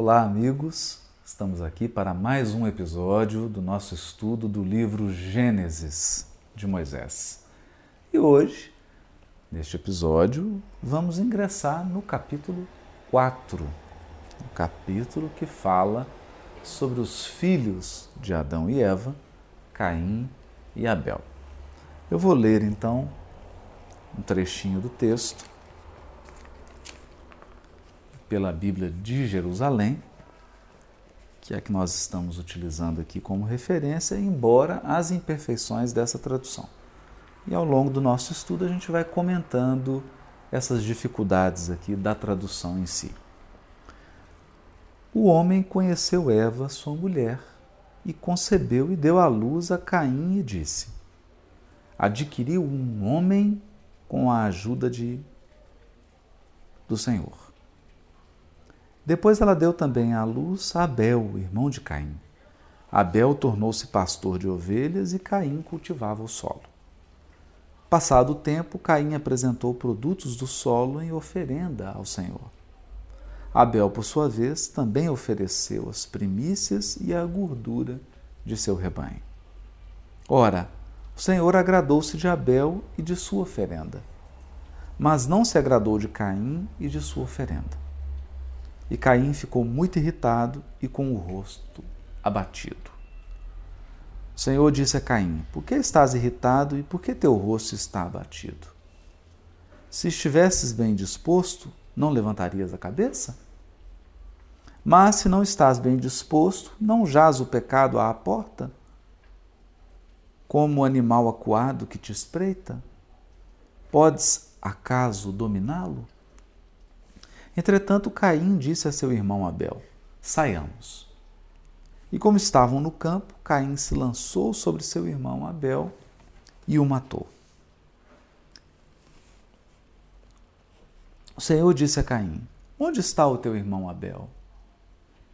Olá, amigos. Estamos aqui para mais um episódio do nosso estudo do livro Gênesis de Moisés. E hoje, neste episódio, vamos ingressar no capítulo 4, um capítulo que fala sobre os filhos de Adão e Eva, Caim e Abel. Eu vou ler então um trechinho do texto pela Bíblia de Jerusalém, que é a que nós estamos utilizando aqui como referência, embora as imperfeições dessa tradução. E ao longo do nosso estudo a gente vai comentando essas dificuldades aqui da tradução em si. O homem conheceu Eva, sua mulher, e concebeu e deu à luz a Caim e disse: Adquiriu um homem com a ajuda de do Senhor. Depois ela deu também à luz a Abel, irmão de Caim. Abel tornou-se pastor de ovelhas e Caim cultivava o solo. Passado o tempo, Caim apresentou produtos do solo em oferenda ao Senhor. Abel, por sua vez, também ofereceu as primícias e a gordura de seu rebanho. Ora, o Senhor agradou-se de Abel e de sua oferenda, mas não se agradou de Caim e de sua oferenda. E Caim ficou muito irritado e com o rosto abatido. O Senhor disse a Caim: Por que estás irritado e por que teu rosto está abatido? Se estivesses bem disposto, não levantarias a cabeça? Mas se não estás bem disposto, não jaz o pecado à porta? Como o animal acuado que te espreita? Podes acaso dominá-lo? Entretanto, Caim disse a seu irmão Abel: Saiamos. E como estavam no campo, Caim se lançou sobre seu irmão Abel e o matou. O Senhor disse a Caim: Onde está o teu irmão Abel?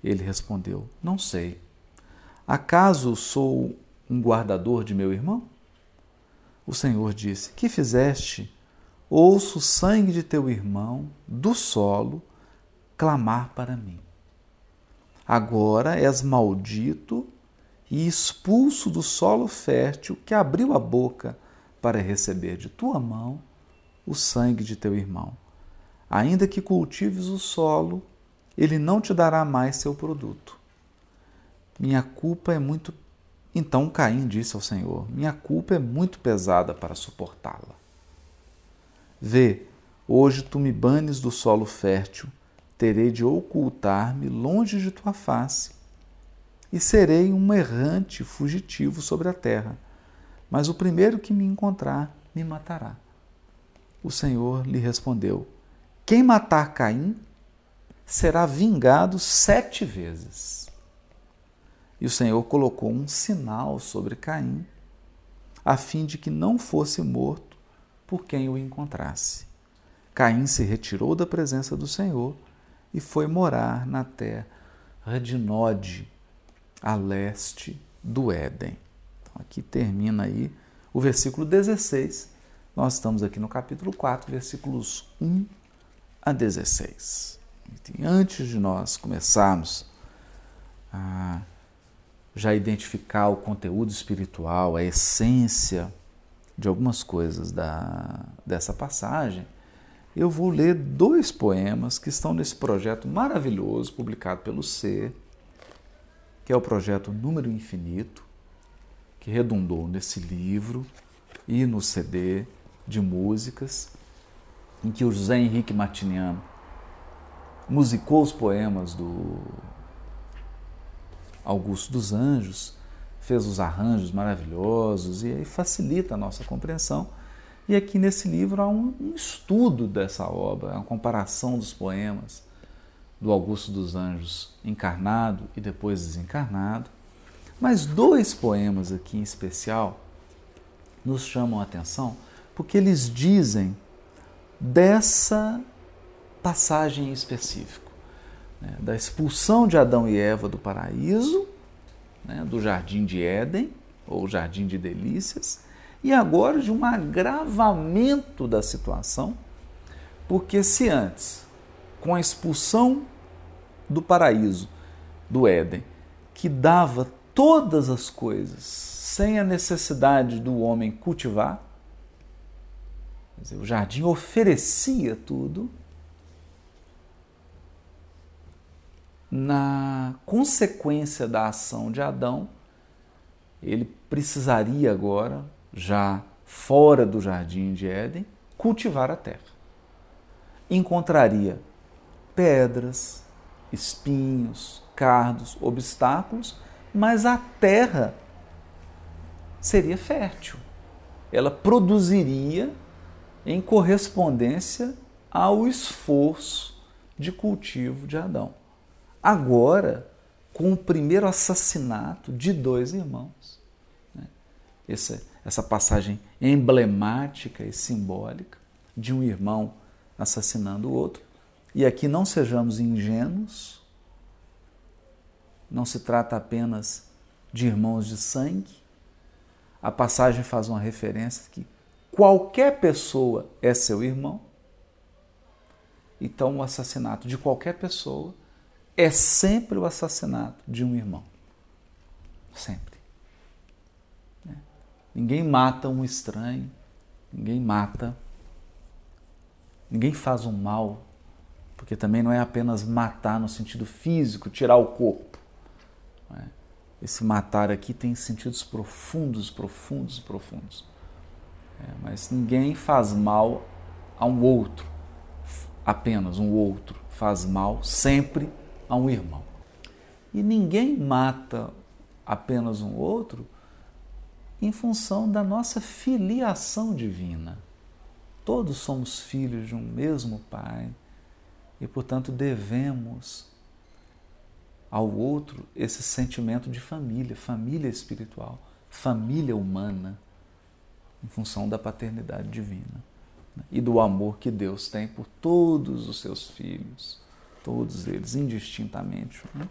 Ele respondeu: Não sei. Acaso sou um guardador de meu irmão? O Senhor disse: Que fizeste? Ouço o sangue de teu irmão do solo clamar para mim. Agora és maldito e expulso do solo fértil que abriu a boca para receber de tua mão o sangue de teu irmão. Ainda que cultives o solo, ele não te dará mais seu produto. Minha culpa é muito. Então Caim disse ao Senhor: Minha culpa é muito pesada para suportá-la. Vê, hoje tu me banes do solo fértil, terei de ocultar-me longe de tua face, e serei um errante fugitivo sobre a terra. Mas o primeiro que me encontrar me matará. O Senhor lhe respondeu: Quem matar Caim será vingado sete vezes. E o Senhor colocou um sinal sobre Caim, a fim de que não fosse morto por quem o encontrasse. Caim se retirou da presença do Senhor e foi morar na terra de Nod, a leste do Éden. Então, aqui termina aí o versículo 16. Nós estamos aqui no capítulo 4, versículos 1 a 16. E antes de nós começarmos a já identificar o conteúdo espiritual, a essência de algumas coisas da, dessa passagem, eu vou ler dois poemas que estão nesse projeto maravilhoso publicado pelo C, que é o projeto Número Infinito, que redundou nesse livro e no CD de músicas, em que o José Henrique Martiniano musicou os poemas do Augusto dos Anjos fez os arranjos maravilhosos e aí facilita a nossa compreensão. E aqui nesse livro há um, um estudo dessa obra, uma comparação dos poemas do Augusto dos Anjos encarnado e depois desencarnado. Mas dois poemas aqui em especial nos chamam a atenção porque eles dizem dessa passagem em específico, né, da expulsão de Adão e Eva do paraíso né, do Jardim de Éden, ou Jardim de Delícias, e agora de um agravamento da situação, porque se antes, com a expulsão do paraíso, do Éden, que dava todas as coisas sem a necessidade do homem cultivar, dizer, o jardim oferecia tudo, na consequência da ação de Adão, ele precisaria agora, já fora do jardim de Éden, cultivar a terra. Encontraria pedras, espinhos, cardos, obstáculos, mas a terra seria fértil. Ela produziria em correspondência ao esforço de cultivo de Adão. Agora, com o primeiro assassinato de dois irmãos. Né? Essa, essa passagem emblemática e simbólica de um irmão assassinando o outro. E aqui não sejamos ingênuos, não se trata apenas de irmãos de sangue. A passagem faz uma referência que qualquer pessoa é seu irmão. Então, o assassinato de qualquer pessoa é sempre o assassinato de um irmão. Sempre. Né? Ninguém mata um estranho, ninguém mata, ninguém faz um mal, porque também não é apenas matar no sentido físico, tirar o corpo. Né? Esse matar aqui tem sentidos profundos, profundos, profundos. É, mas ninguém faz mal a um outro, apenas um outro faz mal sempre a um irmão. E ninguém mata apenas um outro em função da nossa filiação divina. Todos somos filhos de um mesmo Pai e, portanto, devemos ao outro esse sentimento de família, família espiritual, família humana, em função da paternidade divina né? e do amor que Deus tem por todos os seus filhos todos eles indistintamente. Né?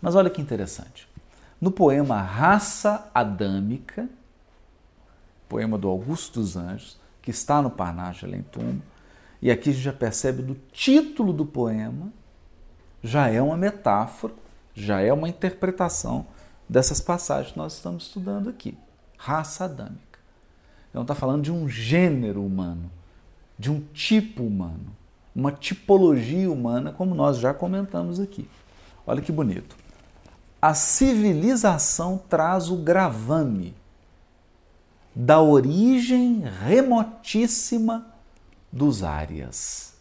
Mas olha que interessante. No poema Raça Adâmica, poema do Augusto dos Anjos, que está no Parnasse de Além e aqui a gente já percebe do título do poema, já é uma metáfora, já é uma interpretação dessas passagens que nós estamos estudando aqui. Raça adâmica. Então está falando de um gênero humano, de um tipo humano uma tipologia humana, como nós já comentamos aqui. Olha que bonito. A civilização traz o gravame da origem remotíssima dos árias,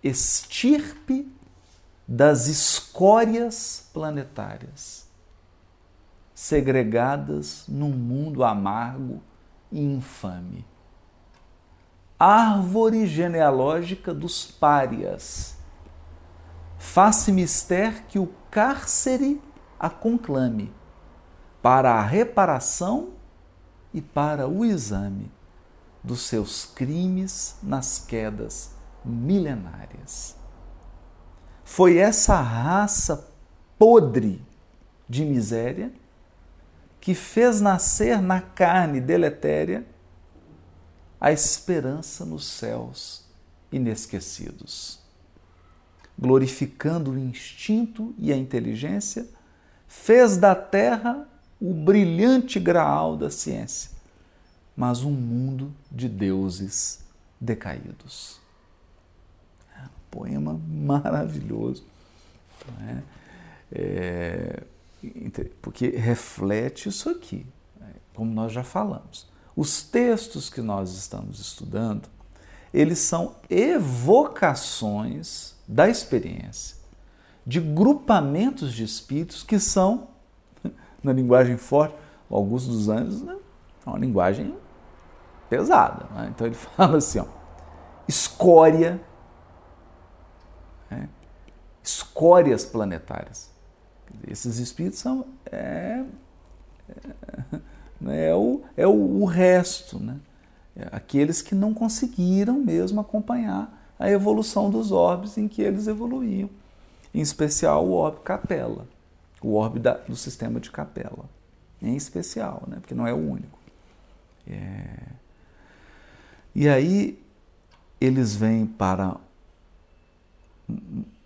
estirpe das escórias planetárias, segregadas num mundo amargo e infame árvore genealógica dos párias. Faça mister que o cárcere a conclame para a reparação e para o exame dos seus crimes nas quedas milenárias. Foi essa raça podre de miséria que fez nascer na carne deletéria a esperança nos céus inesquecidos. Glorificando o instinto e a inteligência, fez da terra o brilhante graal da ciência, mas um mundo de deuses decaídos. É um poema maravilhoso, é? É, porque reflete isso aqui, né? como nós já falamos. Os textos que nós estamos estudando, eles são evocações da experiência, de grupamentos de espíritos que são, na linguagem forte, Augusto dos Anjos, né? é uma linguagem pesada. Né? Então ele fala assim: ó, escória, né? escórias planetárias. Esses espíritos são. É, é, né, é, o, é o, o resto, né? É aqueles que não conseguiram mesmo acompanhar a evolução dos orbes em que eles evoluíam, em especial o orbe capela, o orbe da, do sistema de capela, em especial, né? porque não é o único. É... E aí eles vêm para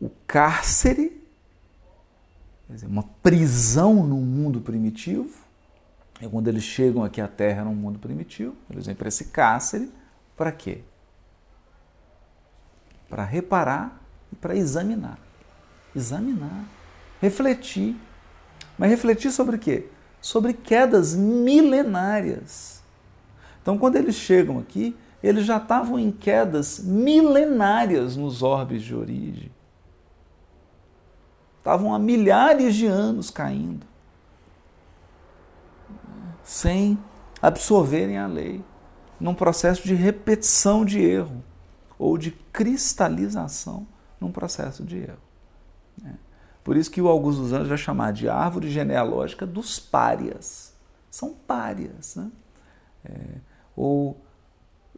o cárcere, dizer, uma prisão no mundo primitivo. E quando eles chegam aqui à Terra, no mundo primitivo, eles vêm para esse cárcere, para quê? Para reparar e para examinar. Examinar, refletir. Mas refletir sobre o quê? Sobre quedas milenárias. Então, quando eles chegam aqui, eles já estavam em quedas milenárias nos orbes de origem. Estavam há milhares de anos caindo, sem absorverem a lei, num processo de repetição de erro ou de cristalização num processo de erro. Né? Por isso que o Augusto dos Anjos vai chamar de árvore genealógica dos párias. São párias. Né? É, ou,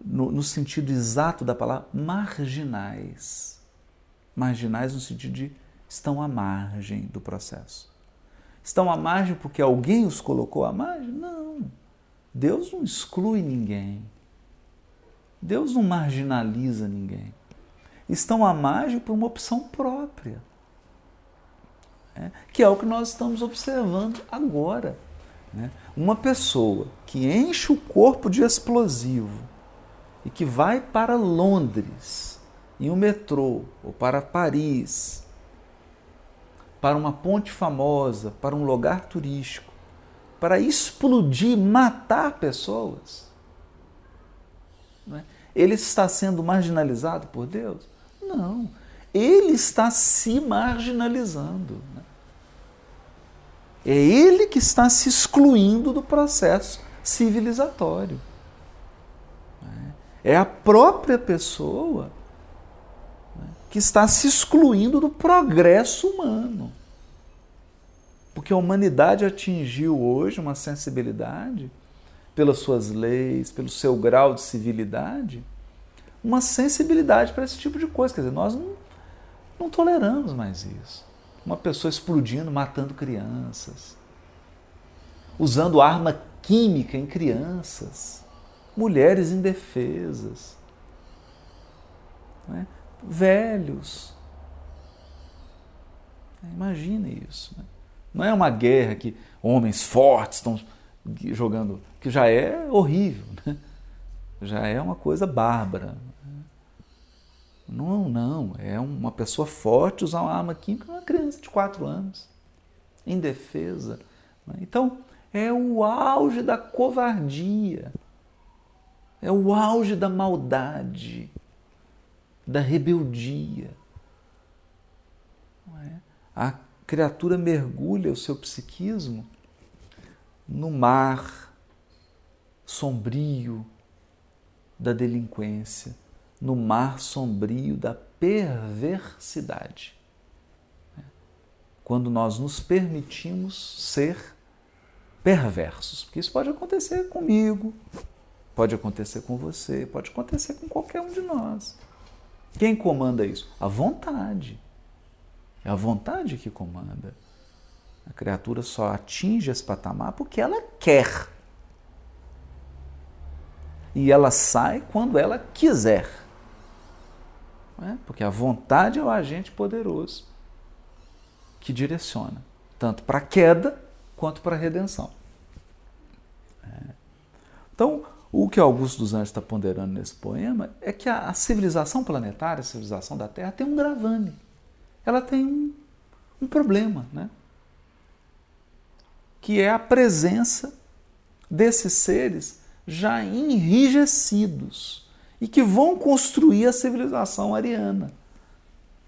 no, no sentido exato da palavra, marginais. Marginais no sentido de estão à margem do processo. Estão à margem porque alguém os colocou à margem? Não. Deus não exclui ninguém. Deus não marginaliza ninguém. Estão à margem por uma opção própria, né? que é o que nós estamos observando agora. Né? Uma pessoa que enche o corpo de explosivo e que vai para Londres em um metrô ou para Paris, para uma ponte famosa, para um lugar turístico, para explodir, matar pessoas é? Ele está sendo marginalizado por Deus? Não. Ele está se marginalizando. Né? É ele que está se excluindo do processo civilizatório. É a própria pessoa né, que está se excluindo do progresso humano. Porque a humanidade atingiu hoje uma sensibilidade pelas suas leis, pelo seu grau de civilidade, uma sensibilidade para esse tipo de coisa. Quer dizer, nós não, não toleramos mais isso. Uma pessoa explodindo, matando crianças, usando arma química em crianças, mulheres indefesas, né? Velhos. Imagine isso. Né? Não é uma guerra que homens fortes estão jogando, que já é horrível, né? já é uma coisa bárbara. Não, não, é uma pessoa forte usar uma arma química, uma criança de 4 anos, indefesa. Né? Então, é o auge da covardia, é o auge da maldade, da rebeldia. É? A criatura mergulha o seu psiquismo no mar sombrio da delinquência, no mar sombrio da perversidade. Quando nós nos permitimos ser perversos, porque isso pode acontecer comigo, pode acontecer com você, pode acontecer com qualquer um de nós. Quem comanda isso? A vontade. É a vontade que comanda. A criatura só atinge esse patamar porque ela quer. E ela sai quando ela quiser. É? Porque a vontade é o agente poderoso que direciona, tanto para a queda quanto para a redenção. É. Então, o que Augusto dos Anjos está ponderando nesse poema é que a, a civilização planetária, a civilização da Terra, tem um gravame. Ela tem um, um problema, né? que é a presença desses seres já enrijecidos e que vão construir a civilização ariana,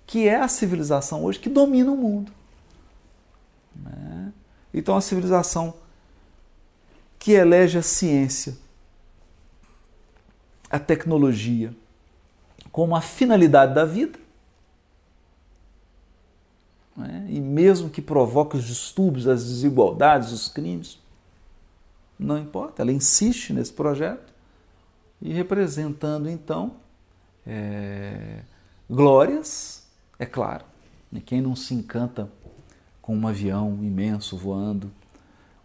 que é a civilização hoje que domina o mundo. Né? Então, a civilização que elege a ciência, a tecnologia, como a finalidade da vida, né? e mesmo que provoque os distúrbios, as desigualdades, os crimes, não importa, ela insiste nesse projeto e representando então é, glórias, é claro. E quem não se encanta com um avião imenso voando,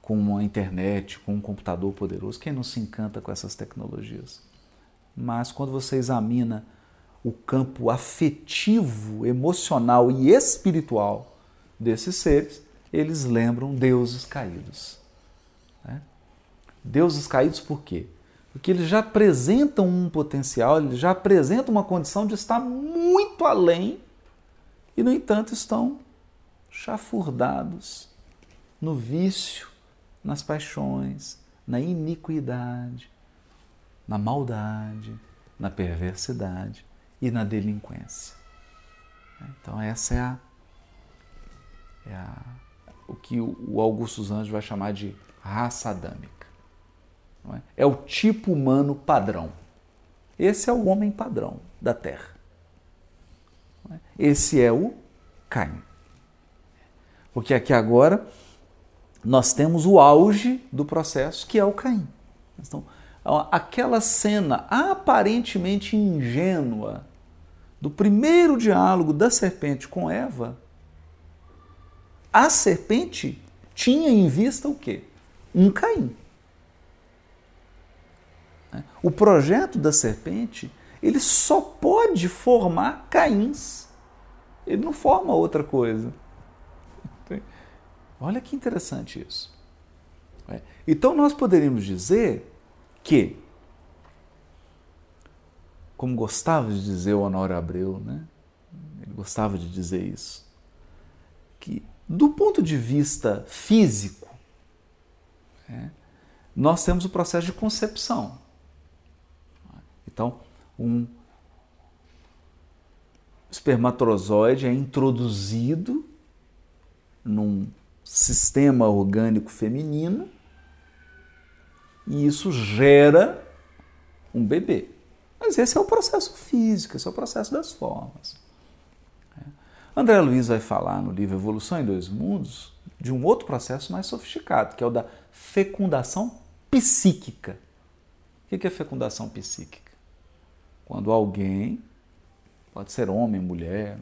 com uma internet, com um computador poderoso, quem não se encanta com essas tecnologias? Mas quando você examina o campo afetivo, emocional e espiritual desses seres, eles lembram deuses caídos. Né? Deuses caídos por quê? Porque eles já apresentam um potencial, eles já apresentam uma condição de estar muito além e, no entanto, estão chafurdados no vício, nas paixões, na iniquidade, na maldade, na perversidade e na delinquência. Então, essa é a, é a o que o Augusto Anjos vai chamar de raça adâmica. É? é? o tipo humano padrão. Esse é o homem padrão da Terra. É? Esse é o Caim. Porque aqui agora nós temos o auge do processo, que é o Caim. Então, aquela cena aparentemente ingênua do primeiro diálogo da serpente com Eva, a serpente tinha em vista o quê? Um Caim. O projeto da serpente, ele só pode formar Caíns. Ele não forma outra coisa. Olha que interessante isso. Então nós poderíamos dizer que, como gostava de dizer o Honório Abreu, né? ele gostava de dizer isso, que do ponto de vista físico, é, nós temos o processo de concepção. Então, um espermatozoide é introduzido num sistema orgânico feminino e isso gera um bebê. Mas esse é o processo físico, esse é o processo das formas. É. André Luiz vai falar no livro Evolução em Dois Mundos de um outro processo mais sofisticado, que é o da fecundação psíquica. O que é fecundação psíquica? Quando alguém, pode ser homem, mulher,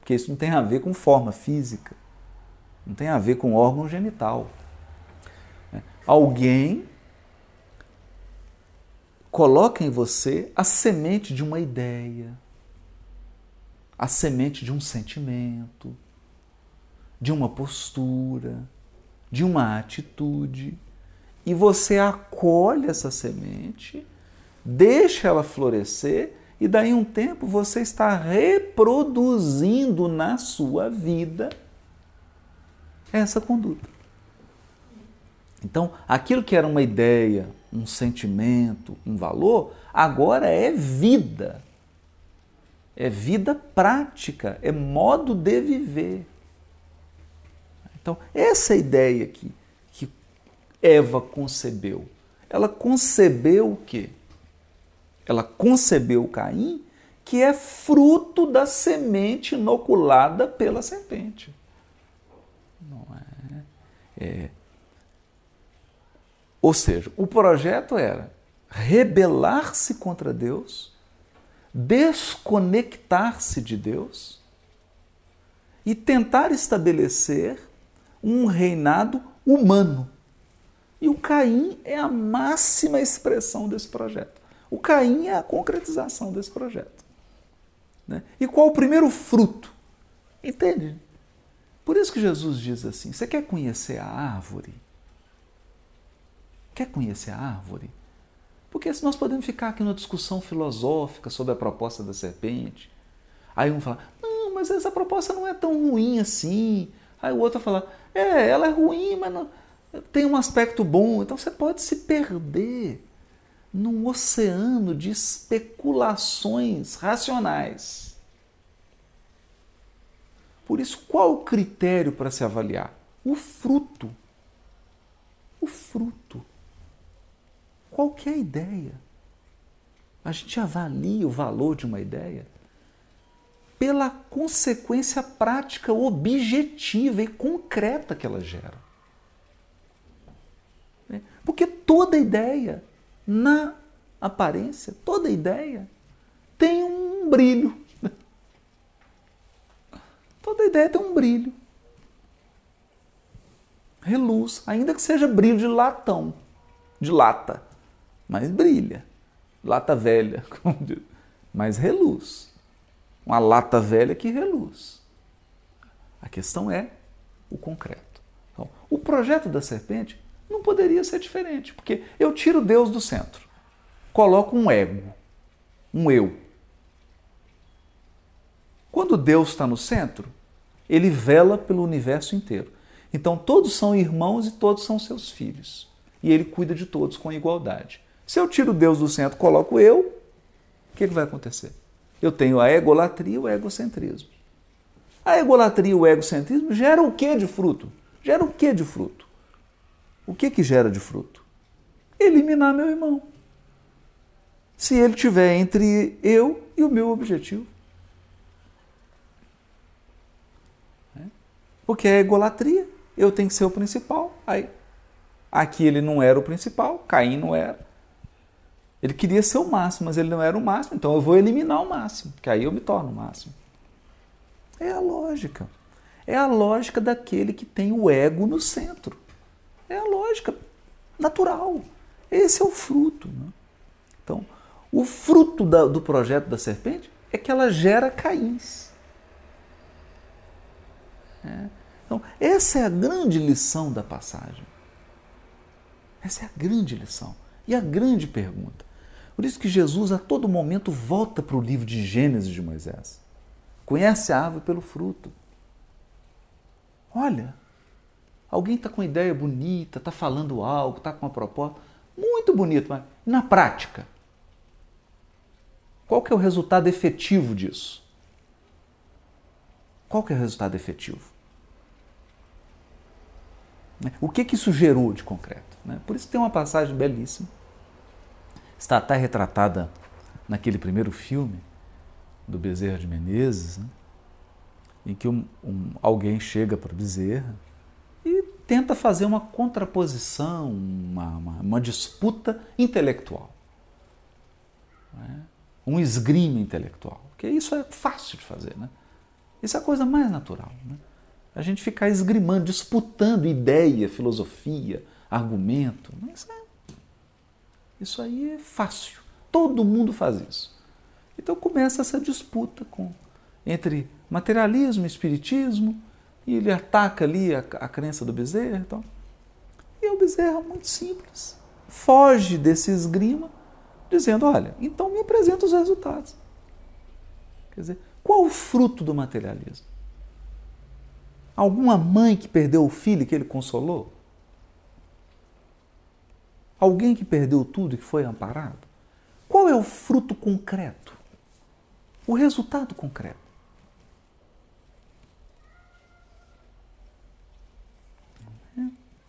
porque isso não tem a ver com forma física, não tem a ver com órgão genital. É. Alguém coloca em você a semente de uma ideia, a semente de um sentimento, de uma postura, de uma atitude, e você acolhe essa semente, deixa ela florescer e daí um tempo você está reproduzindo na sua vida essa conduta. Então, aquilo que era uma ideia, um sentimento, um valor, agora é vida. É vida prática, é modo de viver. Então, essa ideia aqui que Eva concebeu, ela concebeu o quê? Ela concebeu Caim, que é fruto da semente inoculada pela serpente. Não é? é ou seja, o projeto era rebelar-se contra Deus, desconectar-se de Deus e tentar estabelecer um reinado humano. E o Caim é a máxima expressão desse projeto. O Caim é a concretização desse projeto. Né? E qual o primeiro fruto? Entende? Por isso que Jesus diz assim: você quer conhecer a árvore? Quer conhecer a árvore? Porque nós podemos ficar aqui numa discussão filosófica sobre a proposta da serpente. Aí um fala, não, mas essa proposta não é tão ruim assim. Aí o outro fala, é, ela é ruim, mas não, tem um aspecto bom. Então você pode se perder num oceano de especulações racionais. Por isso, qual o critério para se avaliar? O fruto. O fruto qualquer ideia. A gente avalia o valor de uma ideia pela consequência prática, objetiva e concreta que ela gera. Né? Porque toda ideia, na aparência, toda ideia tem um brilho. Toda ideia tem um brilho. Reluz, ainda que seja brilho de latão, de lata mas brilha. Lata velha, como diz. mas reluz. Uma lata velha que reluz. A questão é o concreto. Então, o projeto da serpente não poderia ser diferente, porque eu tiro Deus do centro, coloco um ego, um eu. Quando Deus está no centro, ele vela pelo universo inteiro. Então todos são irmãos e todos são seus filhos. E ele cuida de todos com igualdade. Se eu tiro Deus do centro, coloco eu, o que, que vai acontecer? Eu tenho a egolatria e o egocentrismo. A egolatria e o egocentrismo geram o que de fruto? Gera o que de fruto? O que que gera de fruto? Eliminar meu irmão. Se ele tiver entre eu e o meu objetivo. É? Porque é egolatria. Eu tenho que ser o principal. Aí, aqui ele não era o principal, Caim não era. Ele queria ser o máximo, mas ele não era o máximo, então eu vou eliminar o máximo, que aí eu me torno o máximo. É a lógica. É a lógica daquele que tem o ego no centro. É a lógica natural. Esse é o fruto. Né? Então, o fruto da, do projeto da serpente é que ela gera caíns. É. Então, essa é a grande lição da passagem. Essa é a grande lição e a grande pergunta. Por isso que Jesus a todo momento volta para o livro de Gênesis de Moisés. Conhece a árvore pelo fruto. Olha, alguém está com uma ideia bonita, está falando algo, está com uma proposta muito bonita, mas na prática, qual que é o resultado efetivo disso? Qual que é o resultado efetivo? O que, que isso gerou de concreto? Né? Por isso tem uma passagem belíssima está até retratada naquele primeiro filme do Bezerra de Menezes, né? em que um, um, alguém chega para Bezerra e tenta fazer uma contraposição, uma, uma, uma disputa intelectual. Né? Um esgrime intelectual. Porque isso é fácil de fazer, né? Isso é a coisa mais natural. Né? A gente ficar esgrimando, disputando ideia, filosofia, argumento. Isso é isso aí é fácil. Todo mundo faz isso. Então começa essa disputa com, entre materialismo e espiritismo, e ele ataca ali a, a crença do Bezerra. Então. E o Bezerra, muito simples, foge desse esgrima, dizendo: olha, então me apresenta os resultados. Quer dizer, qual o fruto do materialismo? Alguma mãe que perdeu o filho que ele consolou? Alguém que perdeu tudo e que foi amparado? Qual é o fruto concreto? O resultado concreto?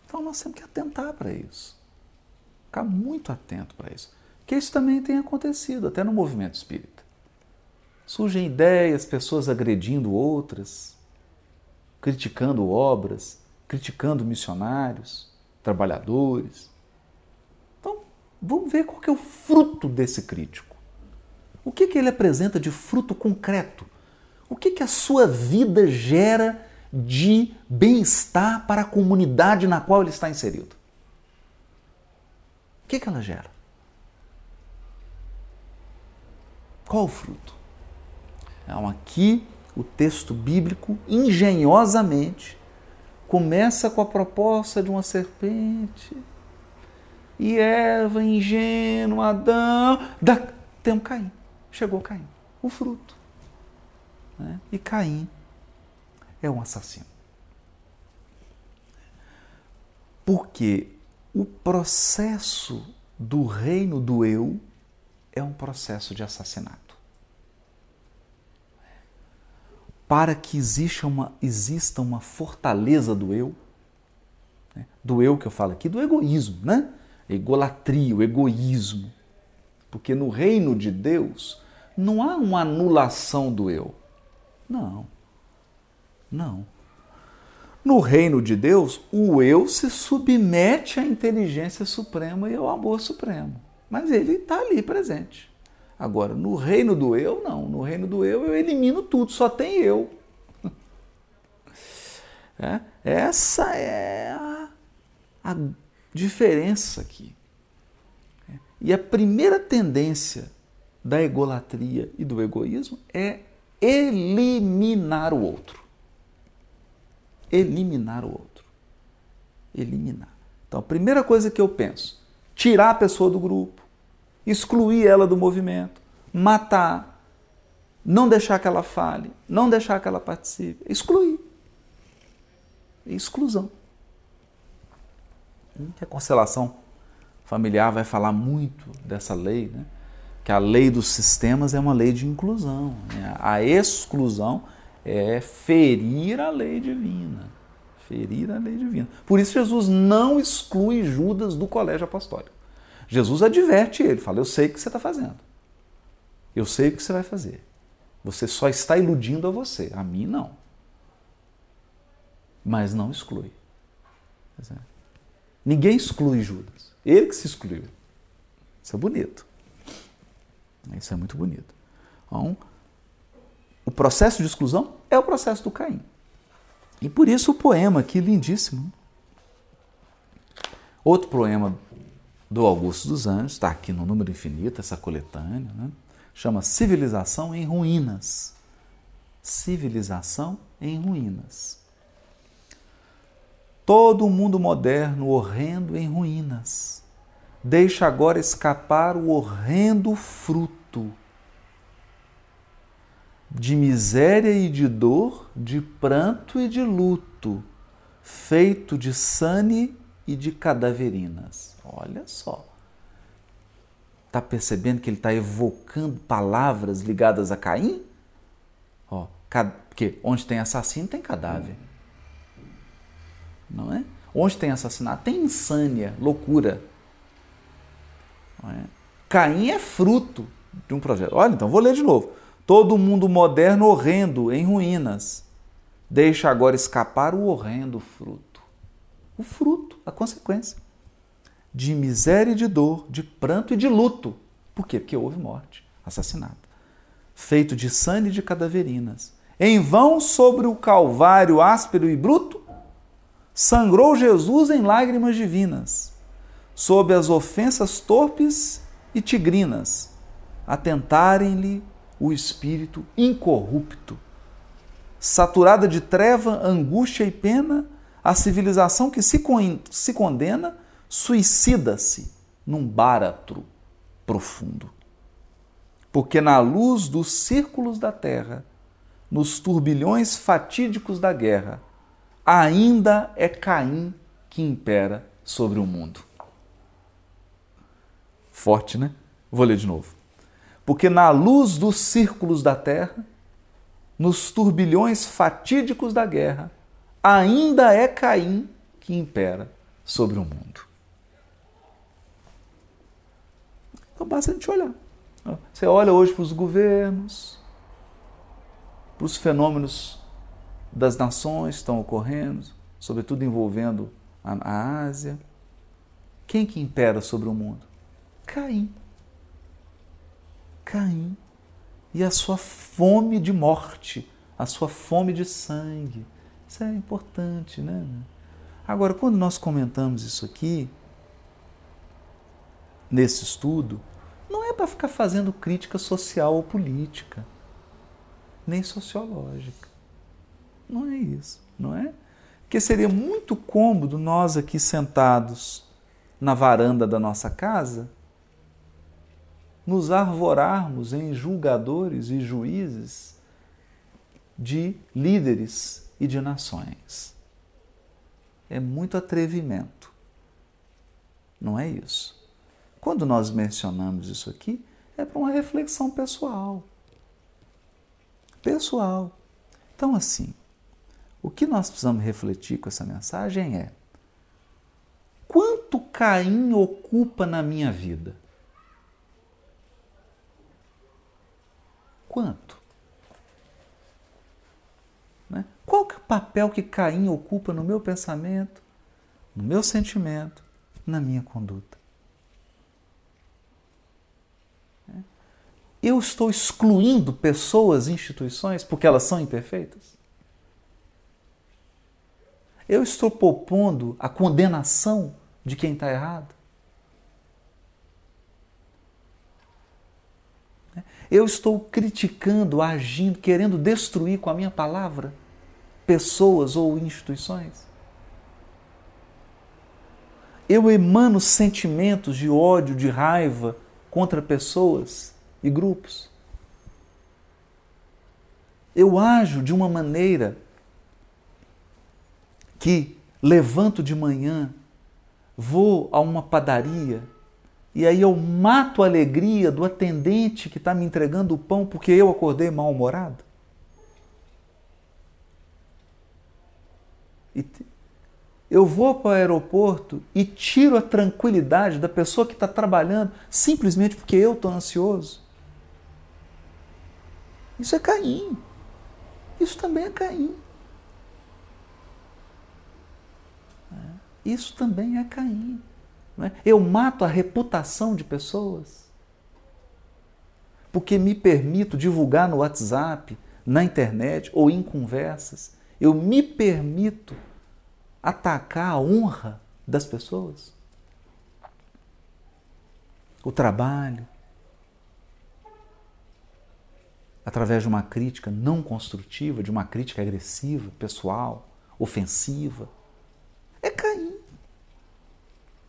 Então nós temos que atentar para isso. Ficar muito atento para isso. Que isso também tem acontecido, até no movimento espírita. Surgem ideias, pessoas agredindo outras, criticando obras, criticando missionários, trabalhadores. Vamos ver qual que é o fruto desse crítico. O que, que ele apresenta de fruto concreto? O que, que a sua vida gera de bem-estar para a comunidade na qual ele está inserido? O que, que ela gera? Qual o fruto? Então, aqui o texto bíblico, engenhosamente, começa com a proposta de uma serpente e Eva, ingênua, Adão, da... temos Caim. Chegou Caim, o fruto. Né? E Caim é um assassino. Porque o processo do reino do eu é um processo de assassinato. Para que exista uma, exista uma fortaleza do eu, né? do eu que eu falo aqui, do egoísmo, né? Egolatria, o egoísmo. Porque no reino de Deus não há uma anulação do eu. Não. Não. No reino de Deus, o eu se submete à inteligência suprema e ao amor supremo. Mas ele está ali presente. Agora, no reino do eu, não. No reino do eu, eu elimino tudo, só tem eu. É, essa é a, a diferença aqui. E a primeira tendência da egolatria e do egoísmo é eliminar o outro. Eliminar o outro. Eliminar. Então, a primeira coisa que eu penso, tirar a pessoa do grupo, excluir ela do movimento, matar, não deixar que ela fale, não deixar que ela participe, excluir. Exclusão. Que a constelação familiar vai falar muito dessa lei, né? que a lei dos sistemas é uma lei de inclusão. Né? A exclusão é ferir a lei divina. Ferir a lei divina. Por isso Jesus não exclui Judas do colégio apostólico. Jesus adverte ele, fala: Eu sei o que você está fazendo. Eu sei o que você vai fazer. Você só está iludindo a você, a mim não. Mas não exclui. Ninguém exclui Judas. Ele que se excluiu. Isso é bonito. Isso é muito bonito. Então, o processo de exclusão é o processo do Caim. E por isso o poema aqui lindíssimo. Outro poema do Augusto dos Anjos, está aqui no número infinito, essa coletânea, né? chama Civilização em Ruínas. Civilização em Ruínas. Todo o mundo moderno horrendo em ruínas. Deixa agora escapar o horrendo fruto de miséria e de dor, de pranto e de luto, feito de sane e de cadaverinas. Olha só. Está percebendo que ele está evocando palavras ligadas a Caim? Ó, porque onde tem assassino tem cadáver. Não é? Onde tem assassinato tem insânia, loucura. É? Caim é fruto de um projeto. Olha, então vou ler de novo. Todo mundo moderno horrendo, em ruínas. Deixa agora escapar o horrendo fruto. O fruto, a consequência de miséria e de dor, de pranto e de luto. Por quê? Porque houve morte, assassinato. Feito de sangue e de cadaverinas. Em vão sobre o calvário áspero e bruto, sangrou Jesus em lágrimas divinas, sob as ofensas torpes e tigrinas, atentarem-lhe o espírito incorrupto. Saturada de treva, angústia e pena, a civilização que se, se condena suicida-se num báratro profundo. Porque na luz dos círculos da terra, nos turbilhões fatídicos da guerra, ainda é Caim que impera sobre o mundo. Forte, né? Vou ler de novo. Porque na luz dos círculos da terra, nos turbilhões fatídicos da guerra, ainda é Caim que impera sobre o mundo. Então basta a gente olhar. Você olha hoje para os governos, para os fenômenos das nações estão ocorrendo, sobretudo envolvendo a Ásia. Quem que impera sobre o mundo? Caim. Caim. E a sua fome de morte, a sua fome de sangue. Isso é importante, né? Agora, quando nós comentamos isso aqui, nesse estudo, não é para ficar fazendo crítica social ou política, nem sociológica. Não é isso, não é? Porque seria muito cômodo nós aqui sentados na varanda da nossa casa nos arvorarmos em julgadores e juízes de líderes e de nações. É muito atrevimento. Não é isso. Quando nós mencionamos isso aqui, é para uma reflexão pessoal. Pessoal. Então, assim, o que nós precisamos refletir com essa mensagem é: quanto Caim ocupa na minha vida? Quanto? Né? Qual que é o papel que Caim ocupa no meu pensamento, no meu sentimento, na minha conduta? eu estou excluindo pessoas, instituições, porque elas são imperfeitas? Eu estou propondo a condenação de quem está errado? Eu estou criticando, agindo, querendo destruir com a minha palavra pessoas ou instituições? Eu emano sentimentos de ódio, de raiva contra pessoas e grupos? Eu ajo de uma maneira que levanto de manhã, vou a uma padaria e aí eu mato a alegria do atendente que está me entregando o pão porque eu acordei mal-humorado? Eu vou para o aeroporto e tiro a tranquilidade da pessoa que está trabalhando simplesmente porque eu estou ansioso? Isso é Caim. Isso também é Caim. Isso também é Caim. É? Eu mato a reputação de pessoas porque me permito divulgar no WhatsApp, na internet ou em conversas. Eu me permito atacar a honra das pessoas. O trabalho, através de uma crítica não construtiva, de uma crítica agressiva, pessoal, ofensiva.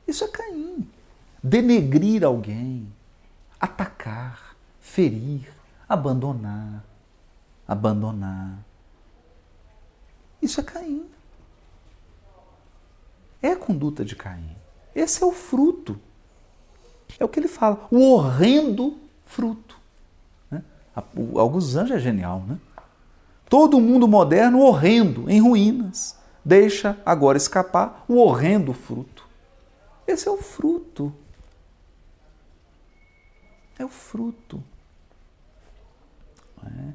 Isso é Caim. Denegrir alguém, atacar, ferir, abandonar, abandonar. Isso é Caim. É a conduta de Caim. Esse é o fruto. É o que ele fala, o horrendo fruto. Né? Augusto Anjos é genial, né? Todo mundo moderno horrendo, em ruínas, deixa agora escapar o horrendo fruto. Esse é o fruto. É o fruto. É.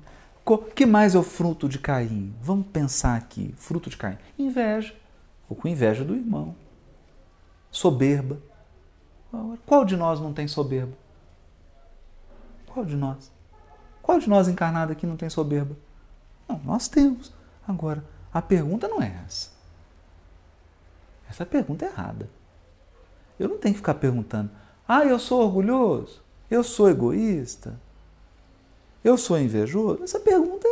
que mais é o fruto de Caim? Vamos pensar aqui. Fruto de Caim. Inveja. Ou com inveja do irmão. Soberba. Qual de nós não tem soberba? Qual de nós? Qual de nós encarnado aqui não tem soberba? Não, nós temos. Agora, a pergunta não é essa. Essa pergunta é errada. Eu não tenho que ficar perguntando: ah, eu sou orgulhoso, eu sou egoísta, eu sou invejoso. Essa pergunta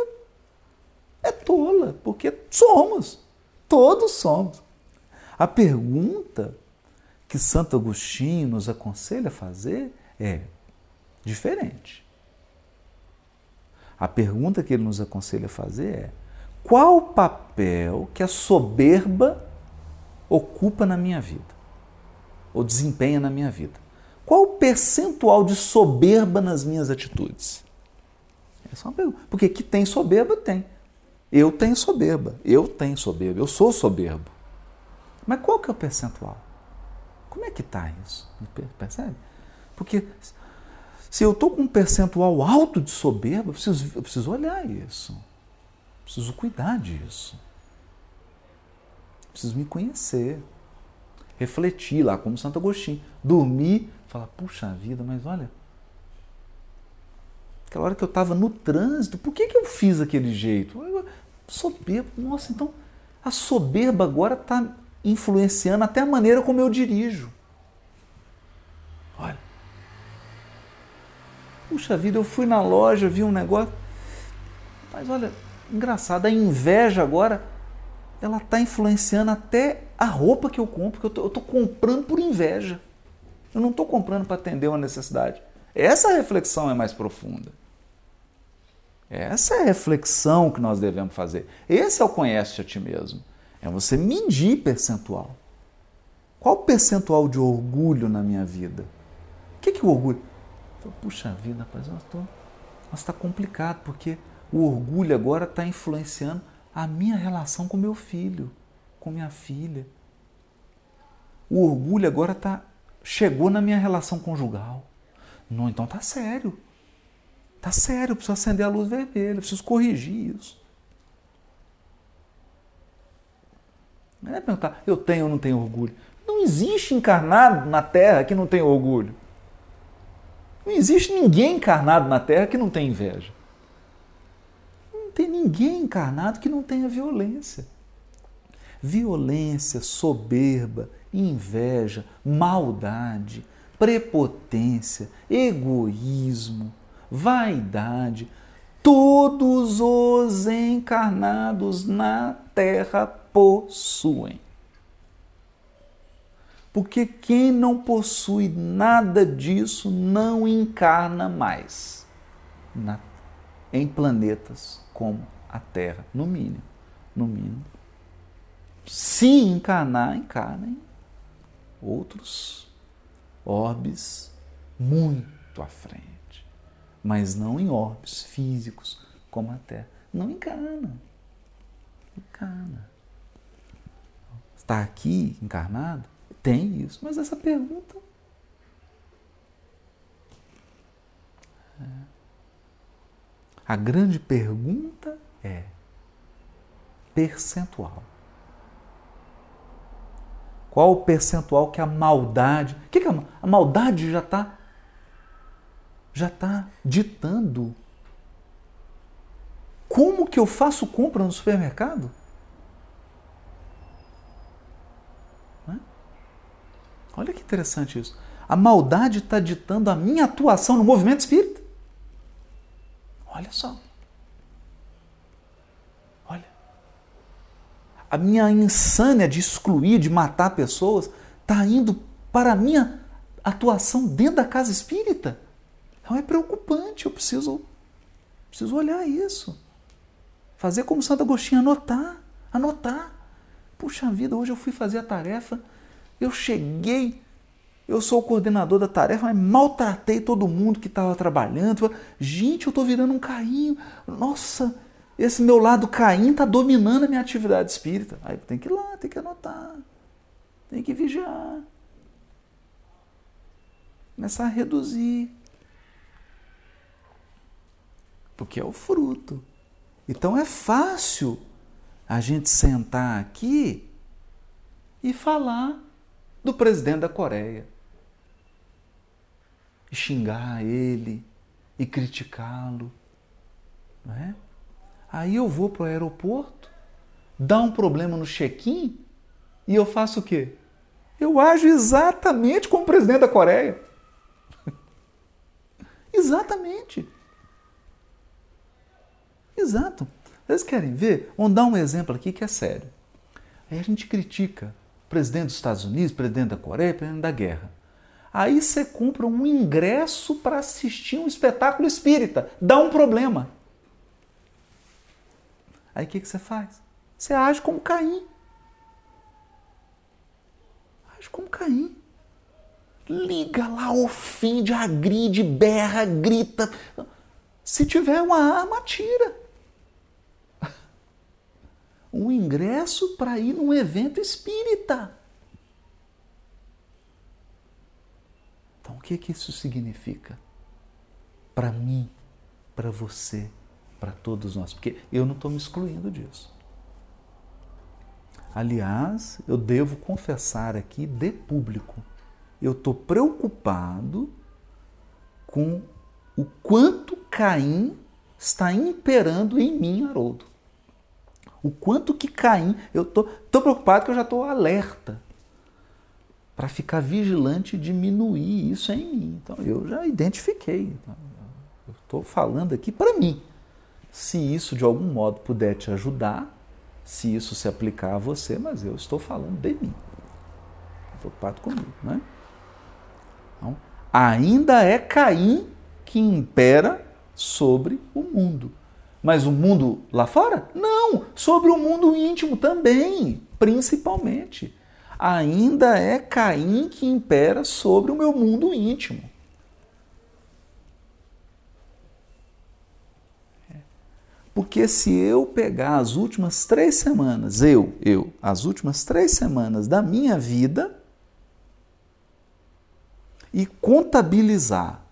é tola, porque somos, todos somos. A pergunta que Santo Agostinho nos aconselha a fazer é diferente. A pergunta que ele nos aconselha a fazer é: qual o papel que a soberba ocupa na minha vida? Ou desempenha na minha vida? Qual o percentual de soberba nas minhas atitudes? Essa é uma pergunta. Porque que tem soberba, tem. Eu tenho soberba, eu tenho soberba, eu sou soberbo. Mas qual que é o percentual? Como é que está isso? Percebe? Porque se eu estou com um percentual alto de soberba, eu preciso, eu preciso olhar isso. Eu preciso cuidar disso. Eu preciso me conhecer refletir lá, como Santo Agostinho. Dormir, falar, puxa vida, mas olha, aquela hora que eu estava no trânsito, por que, que eu fiz aquele jeito? Soberba, nossa, então a soberba agora está influenciando até a maneira como eu dirijo. Olha. Puxa vida, eu fui na loja, vi um negócio. Mas olha, engraçado, a inveja agora ela está influenciando até a roupa que eu compro, que eu estou comprando por inveja. Eu não estou comprando para atender uma necessidade. Essa reflexão é mais profunda. Essa é a reflexão que nós devemos fazer. Esse é o conhece a ti mesmo. É você medir percentual. Qual o percentual de orgulho na minha vida? O que, que é o orgulho? Puxa vida, rapaz, nós está complicado, porque o orgulho agora está influenciando a minha relação com meu filho, com minha filha. O orgulho agora tá, chegou na minha relação conjugal. Não, então tá sério. Tá sério, eu preciso acender a luz vermelha, preciso corrigir isso. Não é perguntar, eu tenho ou não tenho orgulho. Não existe encarnado na Terra que não tem orgulho. Não existe ninguém encarnado na Terra que não tem inveja tem ninguém encarnado que não tenha violência. Violência, soberba, inveja, maldade, prepotência, egoísmo, vaidade, todos os encarnados na terra possuem. Porque quem não possui nada disso não encarna mais na, em planetas como a Terra, no mínimo. No mínimo. Se encarnar, encarna em outros orbes muito à frente, mas não em orbes físicos como a Terra. Não encarna. Encarna. Está aqui encarnado? Tem isso, mas essa pergunta. É. A grande pergunta é percentual. Qual o percentual que a maldade. O que, que a, a maldade já está já está ditando como que eu faço compra no supermercado? Olha que interessante isso. A maldade está ditando a minha atuação no movimento espírita. Olha só. a minha insânia de excluir, de matar pessoas, está indo para a minha atuação dentro da casa espírita. Então é preocupante, eu preciso, preciso olhar isso. Fazer como Santo Agostinho, anotar, anotar. Puxa vida, hoje eu fui fazer a tarefa, eu cheguei, eu sou o coordenador da tarefa, mas maltratei todo mundo que estava trabalhando. Gente, eu estou virando um carrinho. Nossa, esse meu lado Caim está dominando a minha atividade espírita. Aí tem que ir lá, tem que anotar, tem que vigiar. Começar a reduzir. Porque é o fruto. Então é fácil a gente sentar aqui e falar do presidente da Coreia. E xingar ele, e criticá-lo. É? Aí eu vou para o aeroporto, dá um problema no check-in e eu faço o quê? Eu ajo exatamente como o presidente da Coreia. exatamente. Exato. Vocês querem ver? Vamos dar um exemplo aqui que é sério. Aí a gente critica o presidente dos Estados Unidos, presidente da Coreia, presidente da guerra. Aí você compra um ingresso para assistir um espetáculo espírita. Dá um problema. Aí o que, que você faz? Você age como Caim. Age como Caim. Liga lá, ofende, agride, berra, grita. Se tiver uma arma, atira. Um ingresso para ir num evento espírita. Então, o que, que isso significa? Para mim, para você, para todos nós, porque eu não estou me excluindo disso. Aliás, eu devo confessar aqui de público, eu estou preocupado com o quanto Caim está imperando em mim, Haroldo. O quanto que Caim, eu estou preocupado que eu já estou alerta para ficar vigilante e diminuir isso em mim. Então eu já identifiquei. Então, eu estou falando aqui para mim. Se isso de algum modo puder te ajudar, se isso se aplicar a você, mas eu estou falando de mim. Preocupado comigo, né? Então, ainda é Caim que impera sobre o mundo. Mas o mundo lá fora? Não, sobre o mundo íntimo também, principalmente. Ainda é Caim que impera sobre o meu mundo íntimo. Porque se eu pegar as últimas três semanas, eu, eu, as últimas três semanas da minha vida e contabilizar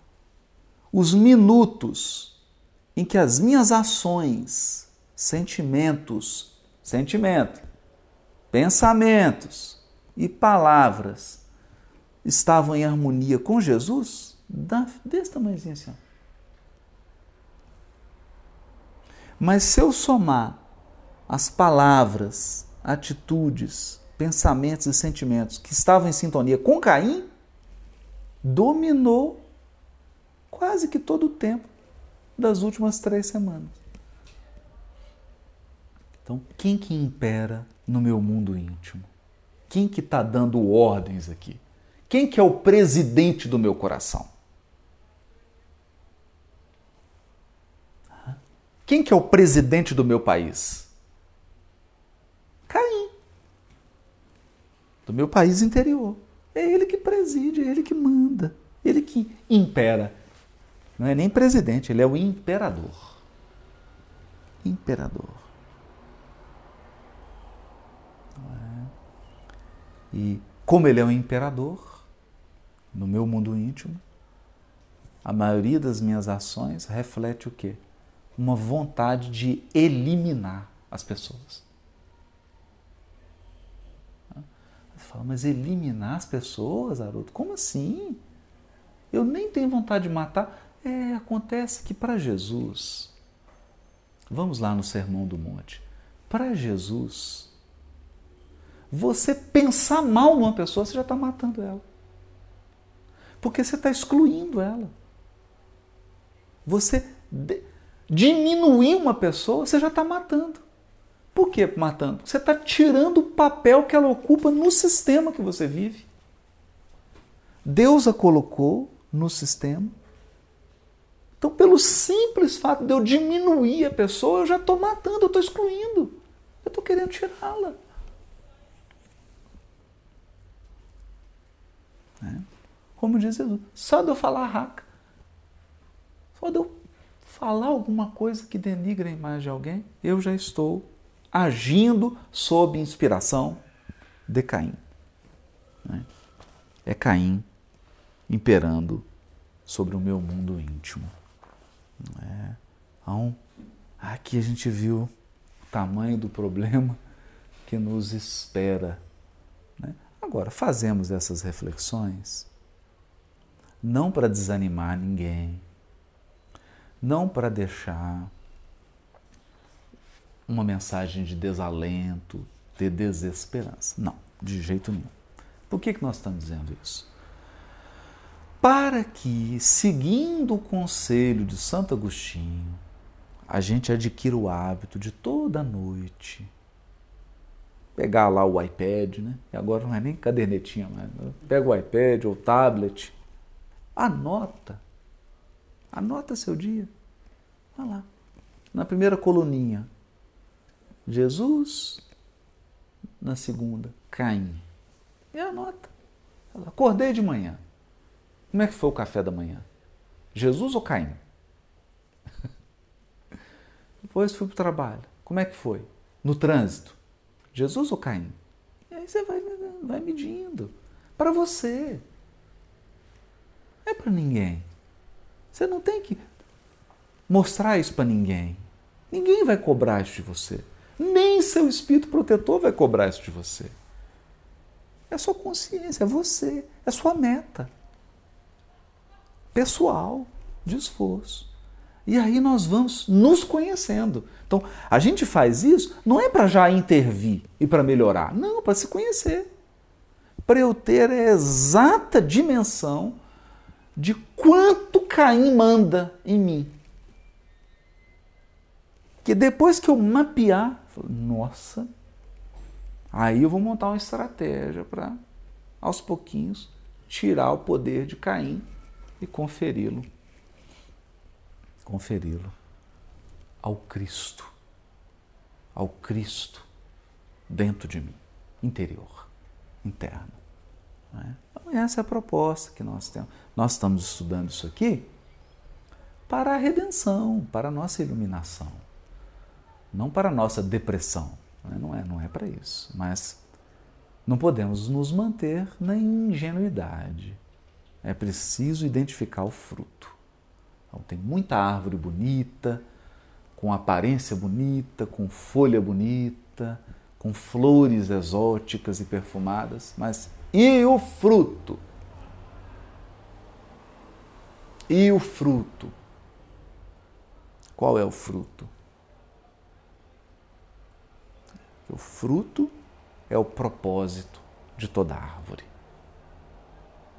os minutos em que as minhas ações, sentimentos, sentimento, pensamentos e palavras estavam em harmonia com Jesus, desse tamanhozinho assim. Mas se eu somar as palavras, atitudes, pensamentos e sentimentos que estavam em sintonia com Caim, dominou quase que todo o tempo das últimas três semanas. Então, quem que impera no meu mundo íntimo? Quem que está dando ordens aqui? Quem que é o presidente do meu coração? Quem que é o presidente do meu país? Caim. Do meu país interior. É ele que preside, é ele que manda, ele que impera. Não é nem presidente, ele é o imperador. Imperador. É? E como ele é o imperador, no meu mundo íntimo, a maioria das minhas ações reflete o quê? Uma vontade de eliminar as pessoas. Você fala, mas eliminar as pessoas, Haroldo? Como assim? Eu nem tenho vontade de matar. É, acontece que para Jesus, vamos lá no Sermão do Monte, para Jesus, você pensar mal numa pessoa, você já está matando ela. Porque você está excluindo ela. Você diminuir uma pessoa, você já está matando. Por que matando? Você está tirando o papel que ela ocupa no sistema que você vive. Deus a colocou no sistema. Então, pelo simples fato de eu diminuir a pessoa, eu já estou matando, eu estou excluindo. Eu estou querendo tirá-la. É. Como diz Jesus, só de eu falar raca, só de eu falar alguma coisa que denigre a imagem de alguém, eu já estou agindo sob inspiração de Caim. Né? É Caim imperando sobre o meu mundo íntimo. É? Então, aqui a gente viu o tamanho do problema que nos espera. Agora, fazemos essas reflexões não para desanimar ninguém, não para deixar uma mensagem de desalento, de desesperança. Não, de jeito nenhum. Por que, que nós estamos dizendo isso? Para que, seguindo o conselho de Santo Agostinho, a gente adquira o hábito de toda noite pegar lá o iPad, né? E agora não é nem cadernetinha mais. Né? Pega o iPad ou o tablet, anota. Anota seu dia. Vai lá. Na primeira coluninha, Jesus. Na segunda, Caim. E anota. Acordei de manhã. Como é que foi o café da manhã? Jesus ou Caim? Depois fui para o trabalho. Como é que foi? No trânsito. Jesus ou Caim? E aí você vai, vai medindo. Para você. Não é para ninguém. Você não tem que mostrar isso para ninguém. Ninguém vai cobrar isso de você. Nem seu espírito protetor vai cobrar isso de você. É a sua consciência, é você, é sua meta pessoal de esforço. E aí nós vamos nos conhecendo. Então, a gente faz isso não é para já intervir e para melhorar, não, para se conhecer. Para eu ter a exata dimensão de quanto Caim manda em mim. Que depois que eu mapear, nossa, aí eu vou montar uma estratégia para, aos pouquinhos, tirar o poder de Caim e conferi-lo. Conferi-lo ao Cristo. Ao Cristo dentro de mim, interior, interno. É? Então, essa é a proposta que nós temos. Nós estamos estudando isso aqui para a redenção, para a nossa iluminação, não para a nossa depressão. Não é, não é para isso. Mas não podemos nos manter na ingenuidade é preciso identificar o fruto. Então, tem muita árvore bonita, com aparência bonita, com folha bonita, com flores exóticas e perfumadas, mas e o fruto? E o fruto? Qual é o fruto? O fruto é o propósito de toda árvore.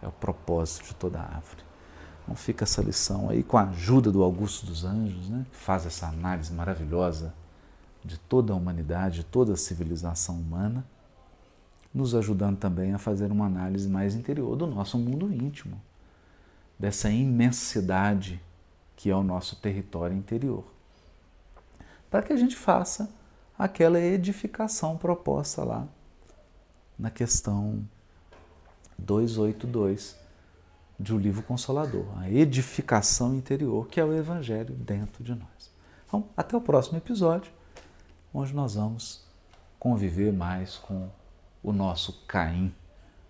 É o propósito de toda árvore. Então fica essa lição aí com a ajuda do Augusto dos Anjos, né, que faz essa análise maravilhosa de toda a humanidade, de toda a civilização humana, nos ajudando também a fazer uma análise mais interior do nosso mundo íntimo, dessa imensidade que é o nosso território interior. Para que a gente faça aquela edificação proposta lá na questão 282 de O Livro Consolador, a edificação interior, que é o Evangelho dentro de nós. Então, até o próximo episódio, onde nós vamos conviver mais com o nosso Caim,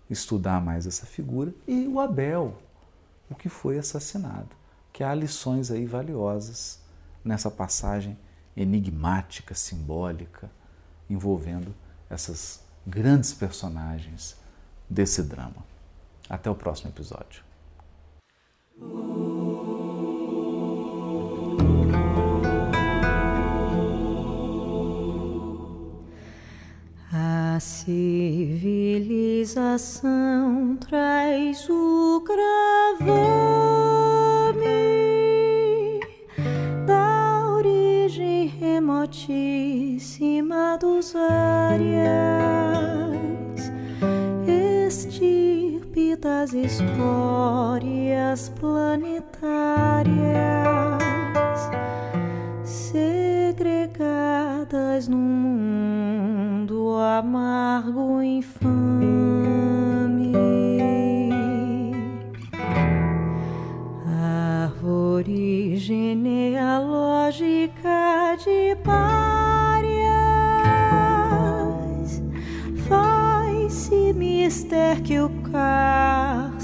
estudar mais essa figura, e o Abel, o que foi assassinado, que há lições aí valiosas nessa passagem enigmática, simbólica, envolvendo essas grandes personagens desse drama. Até o próximo episódio. A civilização traz o gravame da origem remotíssima dos áreas, estirpe das escórias planetárias, segregadas no mundo amargo infame. Árvore genealógica de párias, faz-se mister que o seria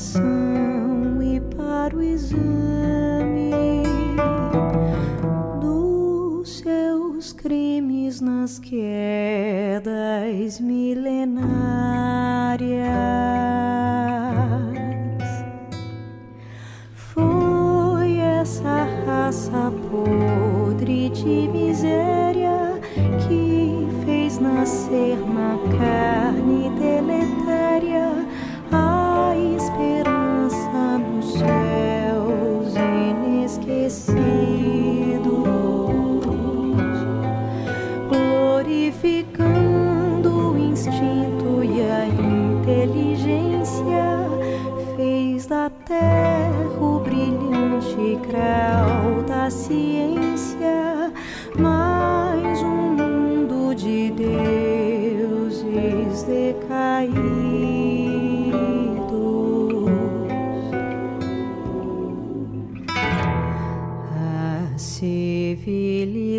reparação e para o exame dos seus crimes nas quedas milenárias.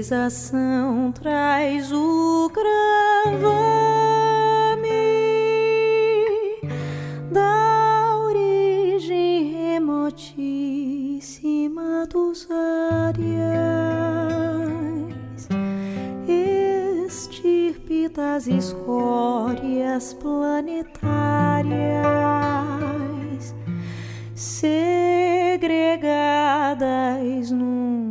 Civilização traz o gravame da origem remotíssima dos áreas, estirpe das escórias planetárias, segregadas no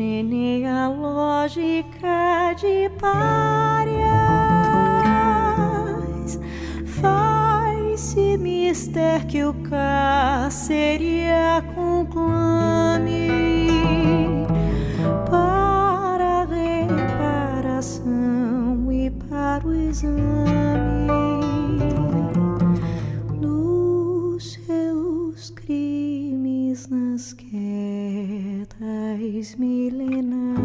genealógica de párias, faz-se mister que o seria conclame para reparação e para o exame quedas milenárias.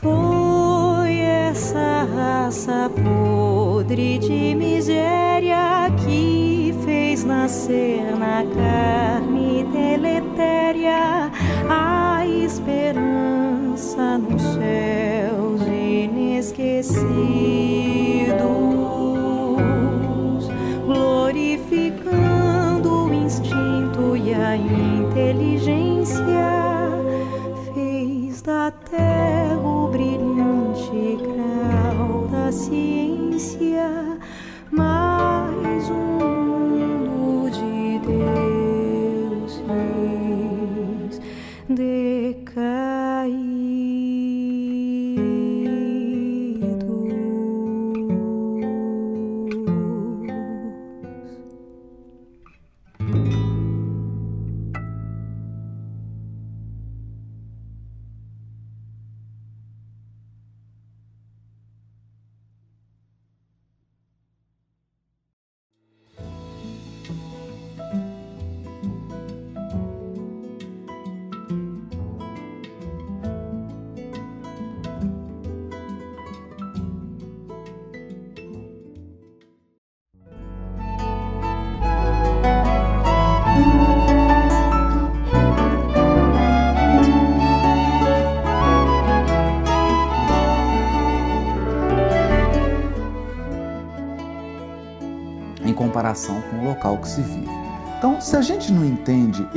Foi essa raça podre de miséria que fez nascer na carne deletéria a esperança nos céus inesquecidos, terra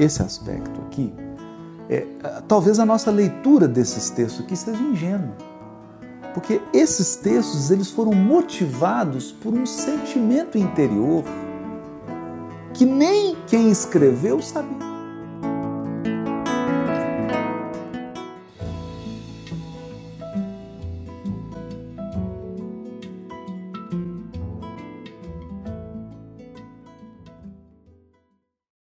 esse aspecto aqui, é, talvez a nossa leitura desses textos aqui seja ingênua. Porque esses textos eles foram motivados por um sentimento interior que nem quem escreveu sabia.